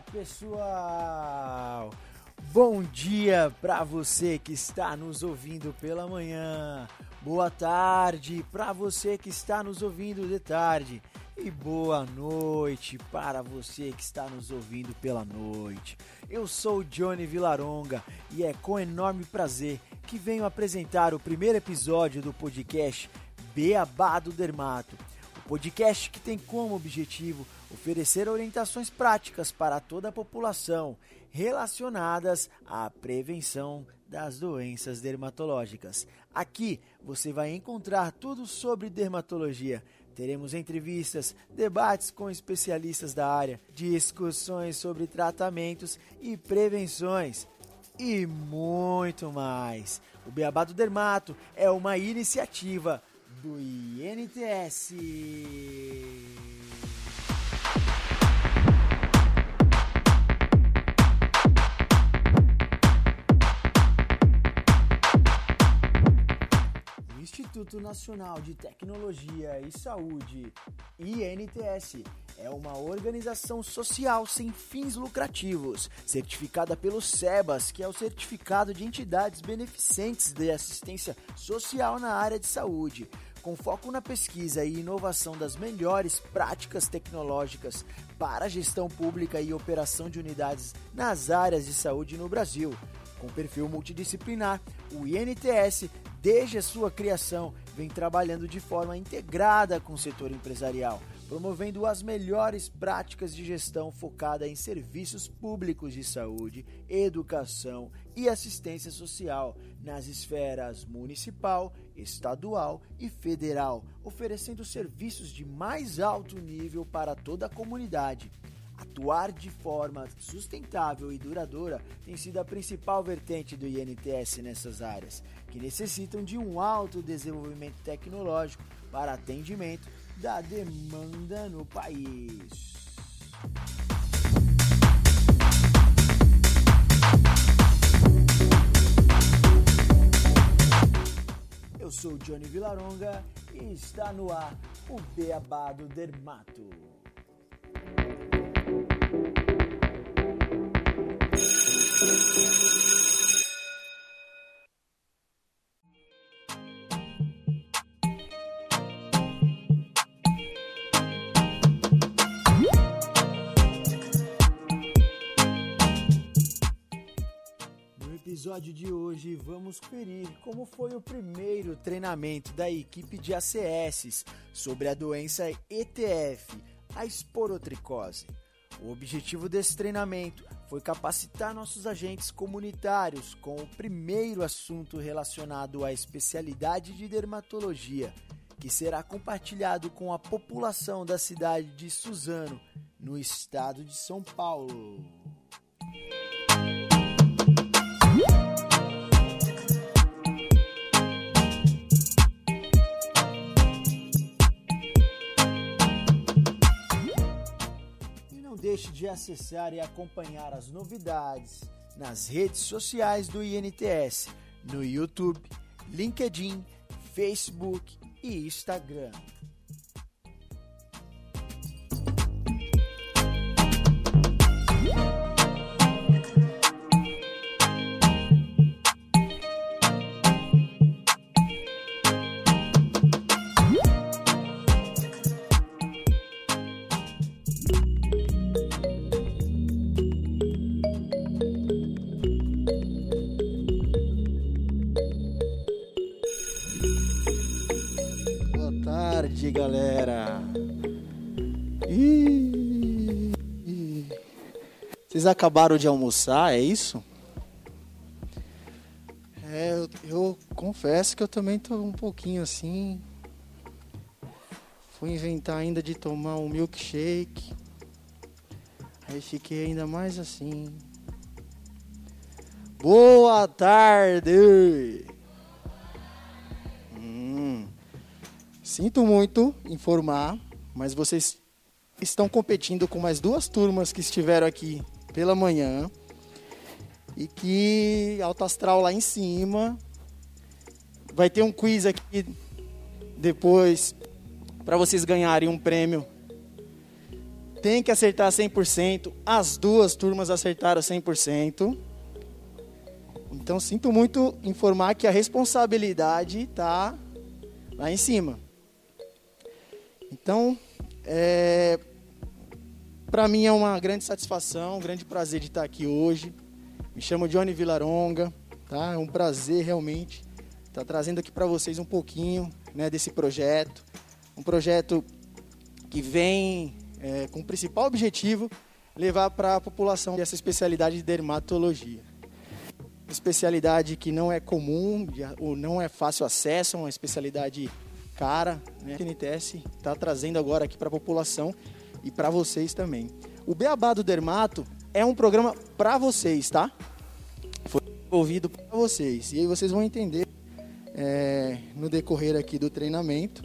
pessoal! Bom dia para você que está nos ouvindo pela manhã. Boa tarde para você que está nos ouvindo de tarde. E boa noite para você que está nos ouvindo pela noite. Eu sou Johnny Vilaronga e é com enorme prazer que venho apresentar o primeiro episódio do podcast Beabá do Dermato. Podcast que tem como objetivo oferecer orientações práticas para toda a população relacionadas à prevenção das doenças dermatológicas. Aqui você vai encontrar tudo sobre dermatologia. Teremos entrevistas, debates com especialistas da área, discussões sobre tratamentos e prevenções e muito mais. O Beabá do Dermato é uma iniciativa do INTS. Instituto Nacional de Tecnologia e Saúde, INTS, é uma organização social sem fins lucrativos, certificada pelo SEBAS, que é o Certificado de Entidades Beneficentes de Assistência Social na área de saúde, com foco na pesquisa e inovação das melhores práticas tecnológicas para gestão pública e operação de unidades nas áreas de saúde no Brasil. Com perfil multidisciplinar, o INTS desde a sua criação, vem trabalhando de forma integrada com o setor empresarial, promovendo as melhores práticas de gestão focada em serviços públicos de saúde, educação e assistência social nas esferas municipal, estadual e federal, oferecendo serviços de mais alto nível para toda a comunidade. Atuar de forma sustentável e duradoura tem sido a principal vertente do INTS nessas áreas, que necessitam de um alto desenvolvimento tecnológico para atendimento da demanda no país. Eu sou Johnny Vilaronga e está no ar o Beabá do Dermato. Episódio de hoje, vamos conferir como foi o primeiro treinamento da equipe de ACS sobre a doença ETF, a esporotricose. O objetivo desse treinamento foi capacitar nossos agentes comunitários com o primeiro assunto relacionado à especialidade de dermatologia, que será compartilhado com a população da cidade de Suzano, no estado de São Paulo. Deixe de acessar e acompanhar as novidades nas redes sociais do INTS, no YouTube, LinkedIn, Facebook e Instagram. Vocês acabaram de almoçar, é isso? É, eu, eu confesso que eu também tô um pouquinho assim. Fui inventar ainda de tomar um milkshake. Aí fiquei ainda mais assim. Boa tarde! Hum. Sinto muito informar, mas vocês estão competindo com mais duas turmas que estiveram aqui pela manhã. E que alto astral lá em cima. Vai ter um quiz aqui depois para vocês ganharem um prêmio tem que acertar 100%. As duas turmas acertaram 100%. Então, sinto muito informar que a responsabilidade está lá em cima. Então, é, para mim é uma grande satisfação, um grande prazer de estar aqui hoje. Me chamo Johnny Vilaronga, tá? É um prazer realmente estar trazendo aqui para vocês um pouquinho né, desse projeto. Um projeto que vem é, com o principal objetivo levar para a população essa especialidade de dermatologia. Especialidade que não é comum, ou não é fácil acesso, é uma especialidade cara, né? A NTS está trazendo agora aqui para a população e para vocês também. O Beabá do Dermato é um programa para vocês, tá? Foi desenvolvido para vocês. E aí vocês vão entender é, no decorrer aqui do treinamento.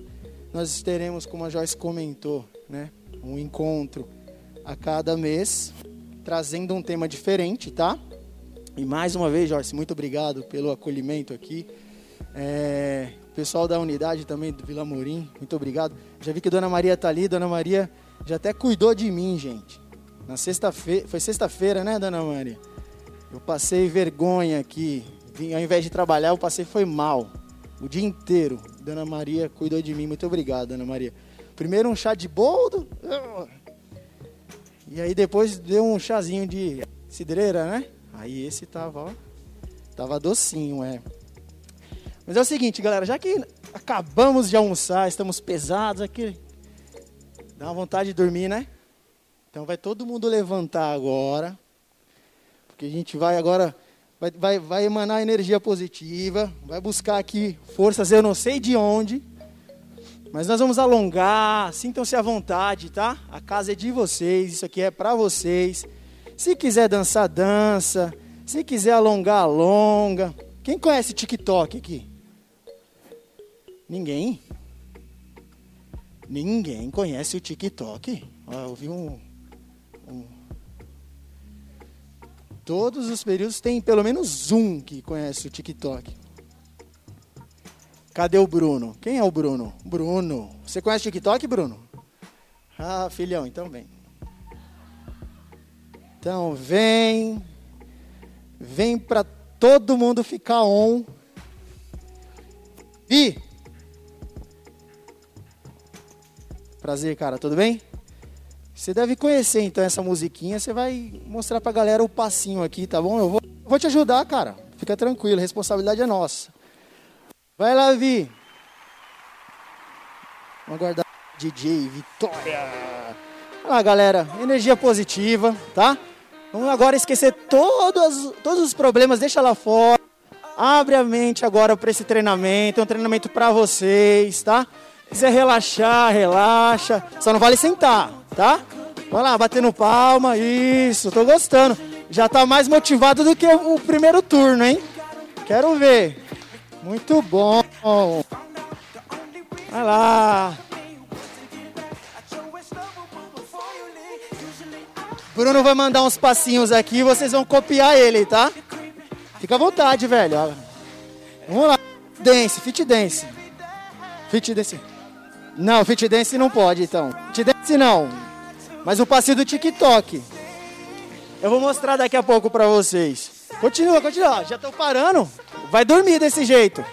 Nós teremos, como a Joyce comentou, né, um encontro a cada mês, trazendo um tema diferente, tá? E mais uma vez, Joyce, muito obrigado pelo acolhimento aqui. É, pessoal da unidade também do Vila Morim, muito obrigado. Já vi que Dona Maria tá ali, Dona Maria já até cuidou de mim, gente. Na sexta-feira, foi sexta-feira, né, Dona Maria? Eu passei vergonha aqui. Ao invés de trabalhar, eu passei foi mal. O dia inteiro. Dona Maria cuidou de mim. Muito obrigado, Dona Maria. Primeiro um chá de boldo. E aí depois deu um chazinho de cidreira, né? Aí esse tava, ó. Tava docinho, é. Mas é o seguinte, galera, já que acabamos de almoçar, estamos pesados aqui, dá uma vontade de dormir, né? Então vai todo mundo levantar agora, porque a gente vai agora, vai, vai, vai emanar energia positiva, vai buscar aqui forças, eu não sei de onde, mas nós vamos alongar, sintam-se à vontade, tá? A casa é de vocês, isso aqui é para vocês. Se quiser dançar, dança. Se quiser alongar, alonga. Quem conhece TikTok aqui? Ninguém? Ninguém conhece o TikTok? eu vi um, um, Todos os períodos tem pelo menos um que conhece o TikTok. Cadê o Bruno? Quem é o Bruno? Bruno. Você conhece o TikTok, Bruno? Ah, filhão, então vem. Então vem. Vem para todo mundo ficar on. E Prazer, cara, tudo bem? Você deve conhecer então essa musiquinha, você vai mostrar pra galera o passinho aqui, tá bom? Eu vou, vou te ajudar, cara. Fica tranquilo, a responsabilidade é nossa. Vai lá, Vi. Vamos aguardar DJ Vitória. Olha lá, galera, energia positiva, tá? Vamos agora esquecer todos, todos os problemas, deixa lá fora. Abre a mente agora para esse treinamento, é um treinamento para vocês, tá? Quiser relaxar, relaxa. Só não vale sentar, tá? Vai lá, batendo palma, isso, tô gostando. Já tá mais motivado do que o primeiro turno, hein? Quero ver. Muito bom. Vai lá. Bruno vai mandar uns passinhos aqui, vocês vão copiar ele, tá? Fica à vontade, velho. Vamos lá. Dance, fit dance. Fit dance. Não, fit dance não pode, então. Fit dance não. Mas o passinho do TikTok. Eu vou mostrar daqui a pouco pra vocês. Continua, continua. Já tô parando. Vai dormir desse jeito.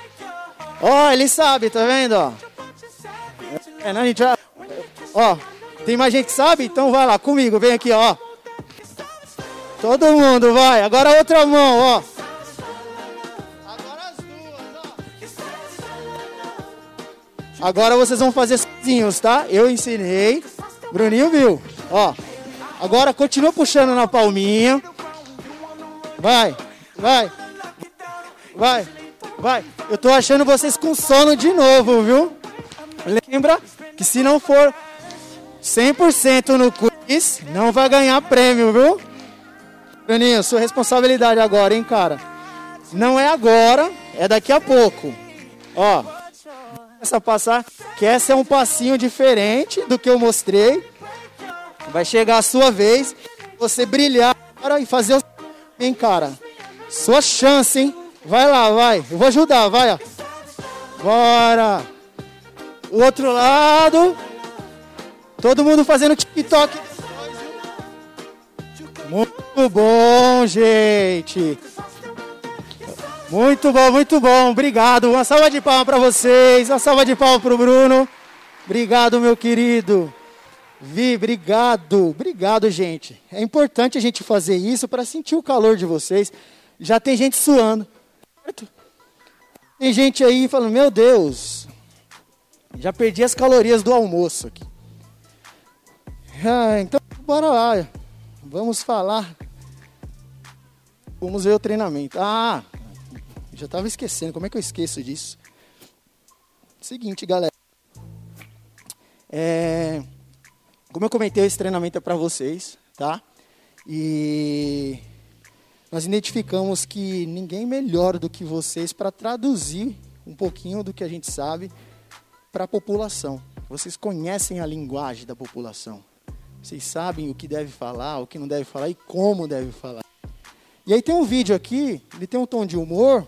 Ó, oh, ele sabe, tá vendo? É, né, gente? Ó, tem mais gente que sabe? Então vai lá comigo, vem aqui, ó. Todo mundo, vai. Agora outra mão, ó. Agora vocês vão fazer sozinhos, tá? Eu ensinei. Bruninho viu. Ó. Agora continua puxando na palminha. Vai, vai. Vai, vai. Eu tô achando vocês com sono de novo, viu? Lembra que se não for 100% no quiz, não vai ganhar prêmio, viu? Bruninho, sua responsabilidade agora, hein, cara? Não é agora, é daqui a pouco. Ó começa a passar, que essa é um passinho diferente do que eu mostrei. Vai chegar a sua vez, você brilhar e fazer o... Hein, cara? Sua chance, hein? Vai lá, vai. Eu vou ajudar, vai, ó. Bora. O outro lado. Todo mundo fazendo TikTok. Muito bom, gente. Muito bom, muito bom. Obrigado. Uma salva de palmas para vocês. Uma salva de palmas para o Bruno. Obrigado, meu querido. Vi, obrigado. Obrigado, gente. É importante a gente fazer isso para sentir o calor de vocês. Já tem gente suando. Tem gente aí falando, meu Deus, já perdi as calorias do almoço aqui. Ah, então, bora lá. Vamos falar. Vamos ver o treinamento. Ah, já estava esquecendo. Como é que eu esqueço disso? Seguinte, galera. É, como eu comentei, esse treinamento é para vocês, tá? E nós identificamos que ninguém melhor do que vocês para traduzir um pouquinho do que a gente sabe para a população. Vocês conhecem a linguagem da população. Vocês sabem o que deve falar, o que não deve falar e como deve falar. E aí tem um vídeo aqui, ele tem um tom de humor,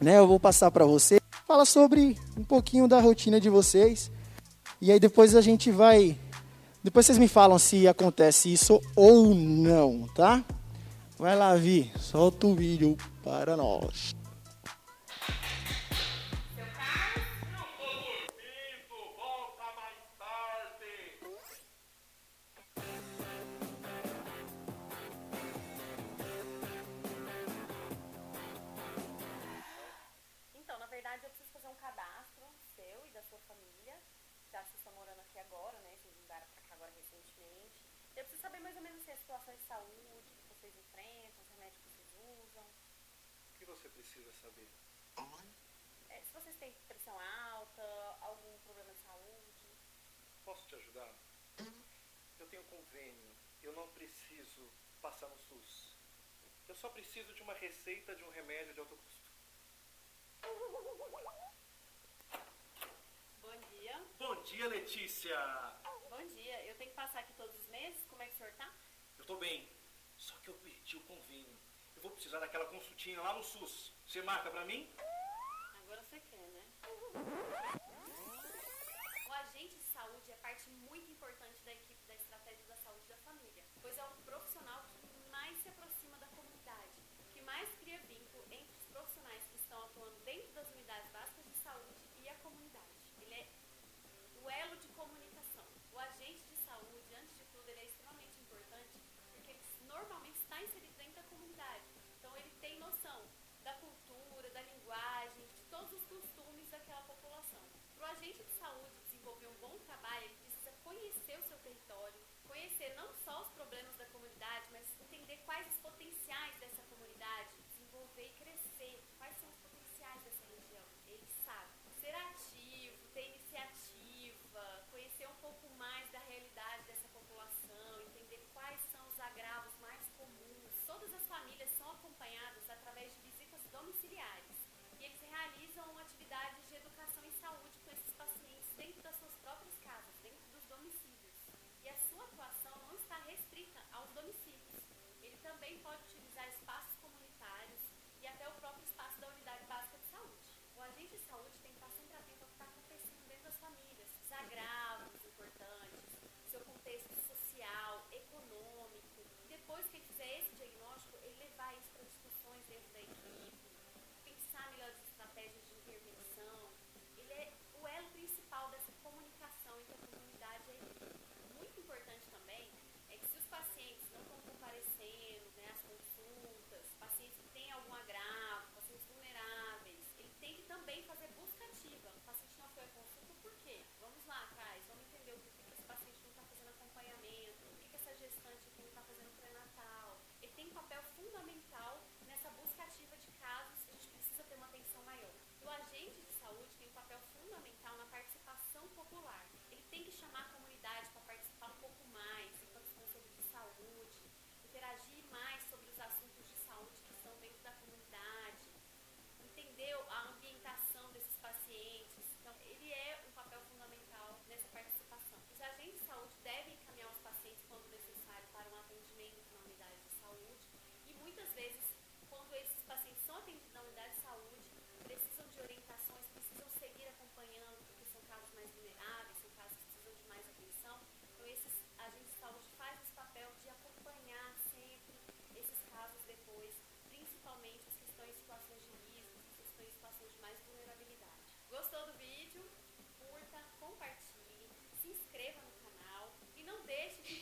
né? Eu vou passar para você. Fala sobre um pouquinho da rotina de vocês. E aí depois a gente vai. Depois vocês me falam se acontece isso ou não, tá? Vai lá, Vi. Solta o vídeo para nós. Precisa saber? É, se vocês têm pressão alta, algum problema de saúde. Posso te ajudar? Eu tenho convênio. Eu não preciso passar no SUS. Eu só preciso de uma receita de um remédio de alto custo. Bom dia. Bom dia, Letícia. Bom dia. Eu tenho que passar aqui todos os meses? Como é que o senhor tá? Eu tô bem. Só que eu perdi o convênio. Vou precisar daquela consultinha lá no SUS. Você marca pra mim? Agora você quer, né? O agente de saúde é parte muito importante da equipe da estratégia da saúde da família, pois é o profissional que mais se aproxima da comunidade, que mais cria vínculo entre os profissionais que estão atuando dentro das unidades básicas de saúde e a comunidade. Ele é o elo de comunicação. O agente de saúde, antes de tudo, ele é extremamente importante porque ele normalmente está inserido dentro da comunidade. Então ele tem noção da cultura, da linguagem, de todos os costumes daquela população. Para o agente de saúde desenvolver um bom trabalho, ele precisa conhecer o seu território, conhecer não só os problemas da comunidade, mas entender quais os potenciais dessa comunidade, desenvolver e crescer, quais são os potenciais dessa região. Ele sabe. Ser ativo, ter iniciativa, conhecer um pouco mais da realidade dessa população, entender quais são os agravos mais comuns. Todas as famílias são acompanhadas através de domiciliares. E eles realizam atividades de educação e saúde com esses pacientes dentro das suas próprias casas, dentro dos domicílios. E a sua atuação não está restrita aos domicílios. Ele também pode utilizar espaços comunitários e até o próprio espaço da unidade básica de saúde. O agente de saúde tem que estar sempre atento ao que está acontecendo dentro das famílias, muitas vezes, quando esses pacientes são atendidos na unidade de saúde, precisam de orientações, precisam seguir acompanhando, porque são casos mais vulneráveis, são casos que precisam de mais atenção. Então, esses agentes de saúde fazem esse papel de acompanhar sempre esses casos depois, principalmente os que estão em situações de risco, os que estão em situações de mais vulnerabilidade. Gostou do vídeo? Curta, compartilhe, se inscreva no canal e não deixe de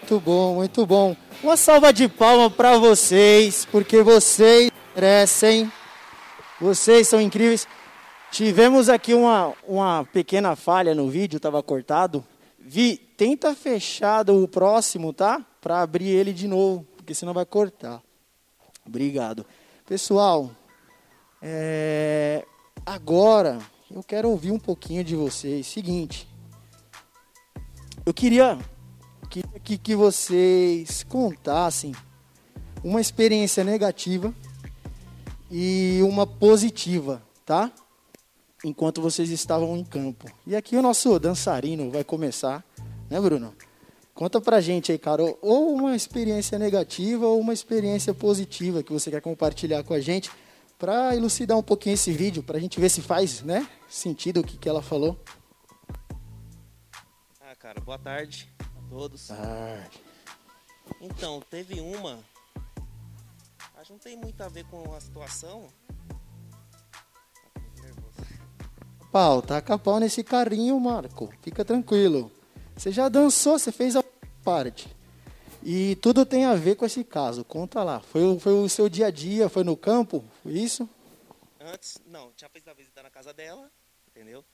Muito bom, muito bom. Uma salva de palmas para vocês, porque vocês merecem. Vocês são incríveis. Tivemos aqui uma, uma pequena falha no vídeo, estava cortado. Vi, tenta fechar o próximo, tá? Para abrir ele de novo, porque senão vai cortar. Obrigado. Pessoal, é, agora eu quero ouvir um pouquinho de vocês. Seguinte, eu queria queria que, que vocês contassem uma experiência negativa e uma positiva, tá? Enquanto vocês estavam em campo. E aqui o nosso dançarino vai começar, né, Bruno? Conta pra gente aí, cara, ou uma experiência negativa ou uma experiência positiva que você quer compartilhar com a gente para elucidar um pouquinho esse vídeo, pra gente ver se faz, né, sentido o que, que ela falou. Ah, cara, boa tarde todos. Ah, Então, teve uma. Acho que não tem muito a ver com a situação. Pau, taca pau nesse carrinho, Marco. Fica tranquilo. Você já dançou, você fez a parte. E tudo tem a ver com esse caso. Conta lá. Foi, o- foi o seu dia a dia, foi no campo? Foi isso? Antes, não, tinha feito a visita na casa dela, entendeu?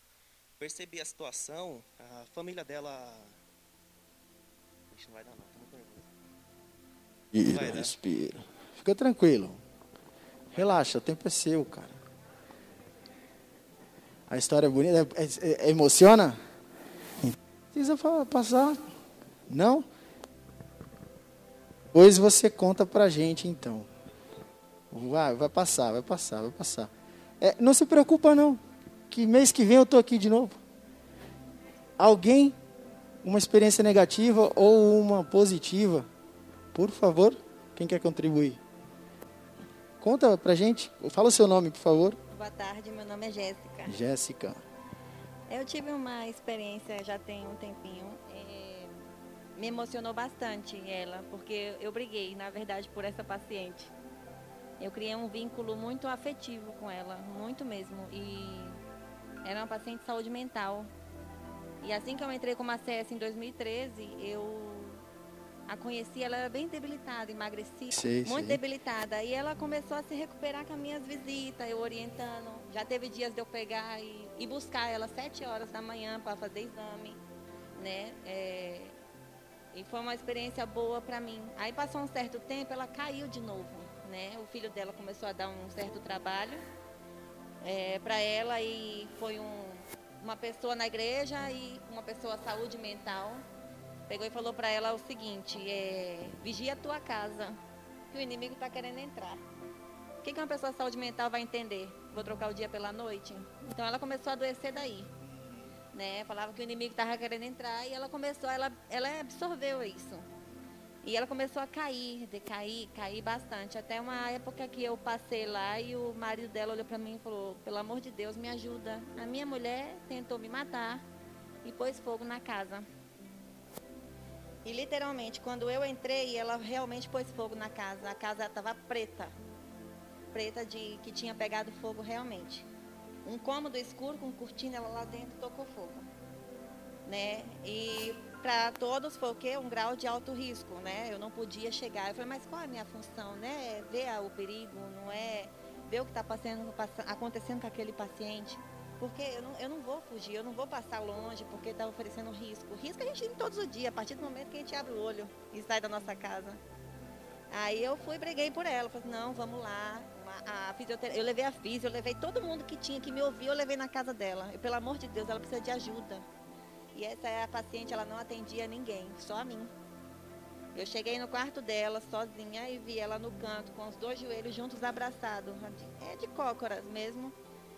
Percebi a situação, a família dela. Ixi, não vai dar não, tô muito nervoso. Respira, né? respira. Fica tranquilo. Relaxa, o tempo é seu, cara. A história é bonita. É, é- é- emociona? Precisa passar? Não? Pois você conta pra gente, então. Vai, vai passar, vai passar, vai passar. É, não se preocupa, não. Que mês que vem eu tô aqui de novo. Alguém, uma experiência negativa ou uma positiva, por favor, quem quer contribuir? Conta pra gente. Fala o seu nome, por favor. Boa tarde, meu nome é Jéssica. Jéssica. Eu tive uma experiência já tem um tempinho. é, me emocionou bastante ela, porque eu briguei, na verdade, por essa paciente. Eu criei um vínculo muito afetivo com ela, muito mesmo. E era uma paciente de saúde mental. E assim que eu entrei como ACS em 2013, eu a conheci, ela era bem debilitada, emagrecida, muito sei. debilitada. E ela começou a se recuperar com as minhas visitas, eu orientando. Já teve dias de eu pegar e, e buscar ela às 7 horas da manhã para fazer exame, né? É, e foi uma experiência boa para mim. Aí passou um certo tempo, ela caiu de novo, né? O filho dela começou a dar um certo trabalho para ela e foi um, uma pessoa na igreja e uma pessoa saúde mental pegou e falou para ela o seguinte: é, vigia a tua casa, que o inimigo está querendo entrar. O que, que uma pessoa de saúde mental vai entender? Vou trocar o dia pela noite? Então ela começou a adoecer daí. Né? Falava que o inimigo estava querendo entrar e ela começou, ela, ela absorveu isso. E ela começou a cair, decair, cair bastante. Até uma época que eu passei lá e o marido dela olhou para mim e falou: pelo amor de Deus, me ajuda. A minha mulher tentou me matar e pôs fogo na casa. E literalmente, quando eu entrei, ela realmente pôs fogo na casa. A casa estava preta. Preta de que tinha pegado fogo realmente. Um cômodo escuro com cortina, ela lá dentro tocou fogo. Né? E para todos foi o quê? Um grau de alto risco, né? Eu não podia chegar. Eu falei, mas qual é a minha função, né? Ver o perigo, não é ver o que está acontecendo com aquele paciente. Porque eu não, eu não vou fugir, eu não vou passar longe porque está oferecendo risco. Risco a gente tem todos os dias, a partir do momento que a gente abre o olho e sai da nossa casa. Aí eu fui breguei por ela. Falei, não, vamos lá. A, a fisioterapia, eu levei a física, eu levei todo mundo que tinha que me ouvir, eu levei na casa dela. E, pelo amor de Deus, ela precisa de ajuda. E essa é a paciente, ela não atendia ninguém, só a mim. Eu cheguei no quarto dela sozinha e vi ela no canto, com os dois joelhos juntos abraçados. É de cócoras mesmo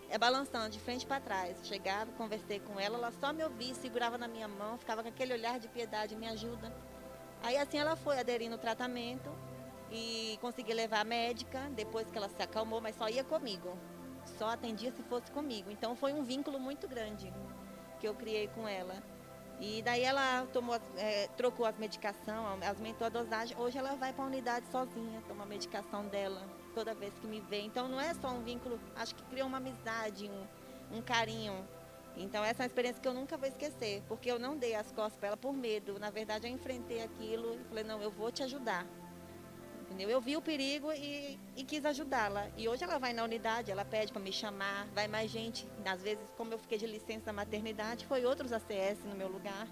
é balançando de frente para trás. Chegava, conversei com ela, ela só me ouvia, segurava na minha mão, ficava com aquele olhar de piedade, me ajuda. Aí assim ela foi aderindo ao tratamento e consegui levar a médica depois que ela se acalmou, mas só ia comigo. Só atendia se fosse comigo. Então foi um vínculo muito grande que eu criei com ela. E daí ela tomou, é, trocou as medicações, aumentou a dosagem. Hoje ela vai para a unidade sozinha, toma a medicação dela toda vez que me vê. Então não é só um vínculo, acho que criou uma amizade, um, um carinho. Então essa é uma experiência que eu nunca vou esquecer, porque eu não dei as costas para ela por medo. Na verdade eu enfrentei aquilo e falei, não, eu vou te ajudar. Entendeu? Eu vi o perigo e, e quis ajudá-la. E hoje ela vai na unidade, ela pede para me chamar, vai mais gente. Às vezes, como eu fiquei de licença da maternidade, foi outros ACS no meu lugar.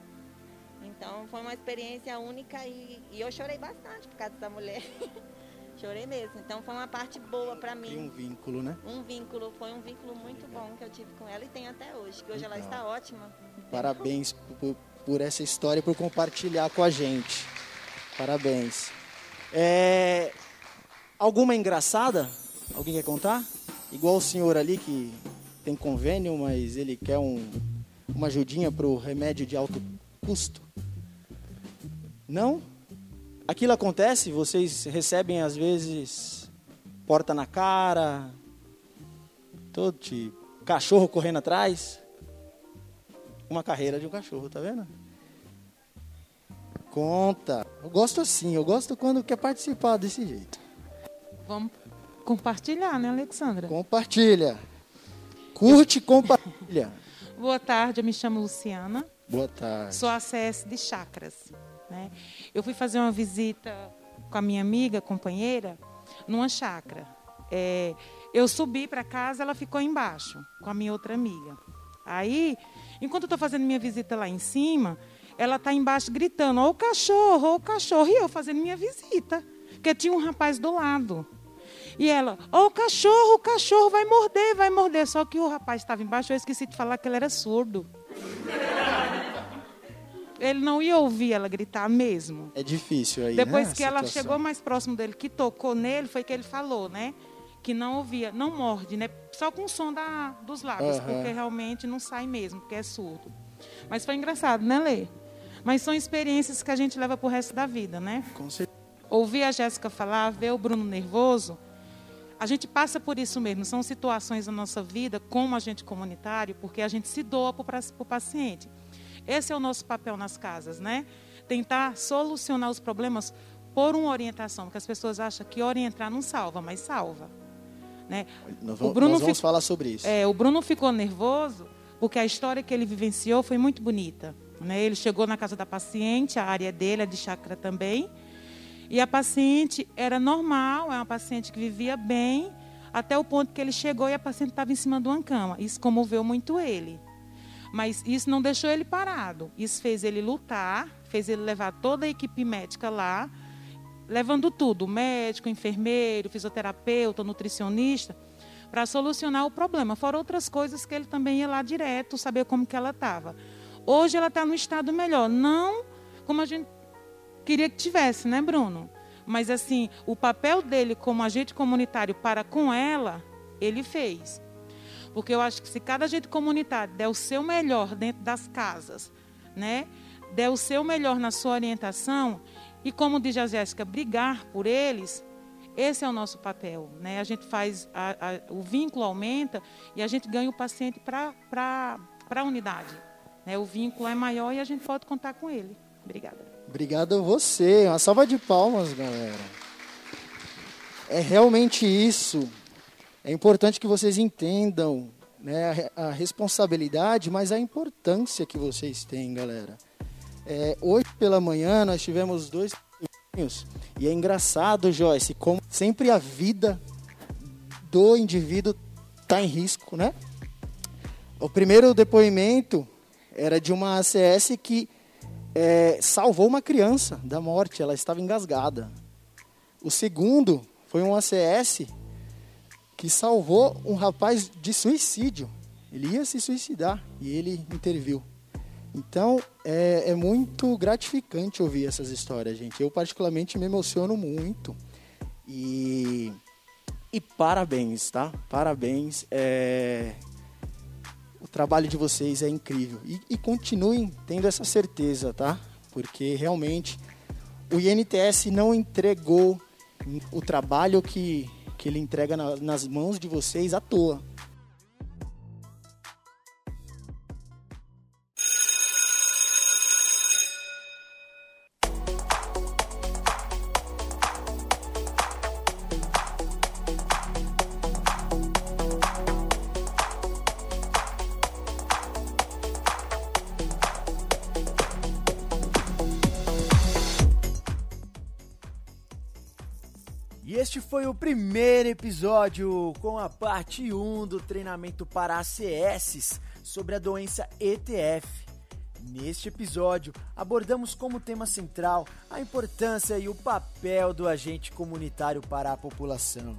Então foi uma experiência única e, e eu chorei bastante por causa dessa mulher. chorei mesmo. Então foi uma parte boa para mim. Tem um vínculo, né? Um vínculo, foi um vínculo muito bom que eu tive com ela e tenho até hoje, que hoje Legal. ela está ótima. Parabéns por, por essa história, por compartilhar com a gente. Parabéns. É, alguma engraçada? Alguém quer contar? Igual o senhor ali que tem convênio, mas ele quer um, uma ajudinha para o remédio de alto custo. Não? Aquilo acontece? Vocês recebem às vezes porta na cara, todo tipo, cachorro correndo atrás? Uma carreira de um cachorro, tá vendo? Conta. Eu gosto assim, eu gosto quando quer participar desse jeito. Vamos compartilhar, né, Alexandra? Compartilha. Curte, compartilha. Boa tarde, eu me chamo Luciana, Boa tarde. sou ACS de Chacras. Né? Eu fui fazer uma visita com a minha amiga, companheira, numa chácara. É, eu subi para casa, ela ficou embaixo com a minha outra amiga. Aí, enquanto eu estou fazendo minha visita lá em cima, ela está embaixo gritando: Ô cachorro, ô cachorro, e eu fazendo minha visita, porque tinha um rapaz do lado. E ela, ô cachorro, o cachorro vai morder, vai morder. Só que o rapaz estava embaixo, eu esqueci de falar que ele era surdo. Ele não ia ouvir ela gritar mesmo. É difícil aí, Depois né, que ela chegou mais próximo dele, que tocou nele, foi que ele falou, né? Que não ouvia, não morde, né? Só com o som da, dos lábios, Aham. porque realmente não sai mesmo, porque é surdo. Mas foi engraçado, né, Lê? Mas são experiências que a gente leva pro resto da vida, né? Com certeza. Ouvir a Jéssica falar, ver o Bruno nervoso, a gente passa por isso mesmo. São situações na nossa vida, como agente comunitário, porque a gente se doa para o paciente. Esse é o nosso papel nas casas, né? Tentar solucionar os problemas por uma orientação, porque as pessoas acham que orientar não salva, mas salva. Né? Nós O vamos, Bruno nós vamos fic- falar sobre isso. É, o Bruno ficou nervoso porque a história que ele vivenciou foi muito bonita. Né? Ele chegou na casa da paciente, a área dele é de chácara também, e a paciente era normal, é uma paciente que vivia bem, até o ponto que ele chegou e a paciente estava em cima de uma cama. Isso comoveu muito ele. Mas isso não deixou ele parado. Isso fez ele lutar, fez ele levar toda a equipe médica lá, levando tudo, médico, enfermeiro, fisioterapeuta, nutricionista, para solucionar o problema. Fora outras coisas que ele também ia lá direto, saber como que ela estava. Hoje ela está no estado melhor, não como a gente queria que tivesse, né, Bruno? Mas assim, o papel dele como agente comunitário para com ela, ele fez. Porque eu acho que se cada agente comunitário der o seu melhor dentro das casas, né? Der o seu melhor na sua orientação e como diz a Jéssica, brigar por eles, esse é o nosso papel, né? A gente faz a- a- o vínculo aumenta e a gente ganha o paciente para para a unidade, né? O vínculo é maior e a gente pode contar com ele. Obrigada. Obrigado a você. Uma salva de palmas, galera. É realmente isso. É importante que vocês entendam né, a re- a, responsabilidade, mas a importância que vocês têm, galera. É, hoje pela manhã nós tivemos dois e é engraçado, Joyce, como sempre a vida do indivíduo está em risco, né? O primeiro depoimento era de uma ACS que é, salvou uma criança da morte, ela estava engasgada. O segundo foi um ACS que salvou um rapaz de suicídio. Ele ia se suicidar e ele interviu. Então é, é muito gratificante ouvir essas histórias, gente. Eu particularmente me emociono muito e e parabéns, tá? Parabéns. É, o trabalho de vocês é incrível. E, e continuem tendo essa certeza, tá? Porque realmente o INTS não entregou o trabalho que, que ele entrega na, nas mãos de vocês à toa. Este foi o primeiro episódio com a parte 1 do treinamento para ACS sobre a doença ETF. Neste episódio, abordamos como tema central a importância e o papel do agente comunitário para a população.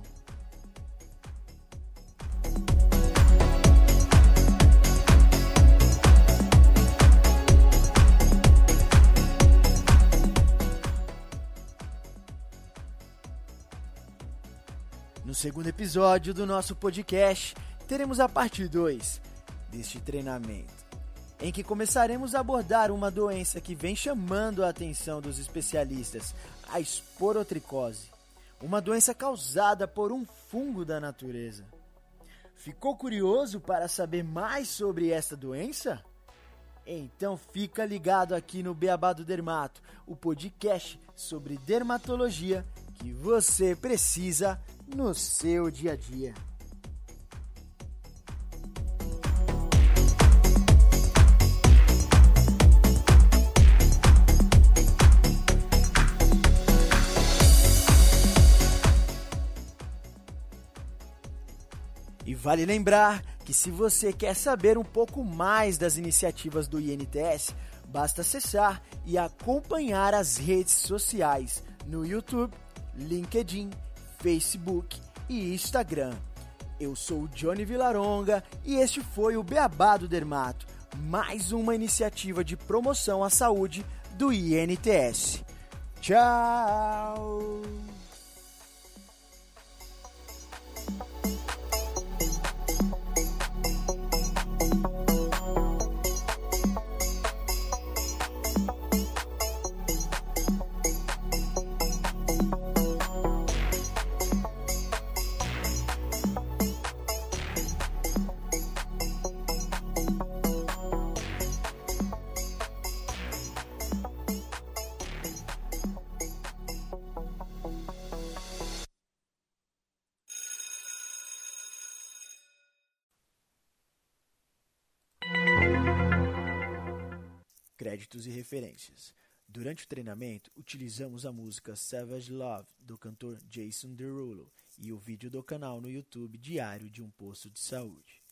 Segundo episódio do nosso podcast, teremos a parte 2 deste treinamento, em que começaremos a abordar uma doença que vem chamando a atenção dos especialistas, a esporotricose, uma doença causada por um fungo da natureza. Ficou curioso para saber mais sobre esta doença? Então fica ligado aqui no Beabá do Dermato, o podcast sobre dermatologia que você precisa no seu dia a dia. E vale lembrar que se você quer saber um pouco mais das iniciativas do INTS, basta acessar e acompanhar as redes sociais no YouTube, LinkedIn, Facebook e Instagram. Eu sou o Johnny Vilaronga e este foi o Beabá do Dermato, mais uma iniciativa de promoção à saúde do INTS. Tchau! Referências. Durante o treinamento, utilizamos a música Savage Love do cantor Jason Derulo e o vídeo do canal no YouTube Diário de um Posto de Saúde.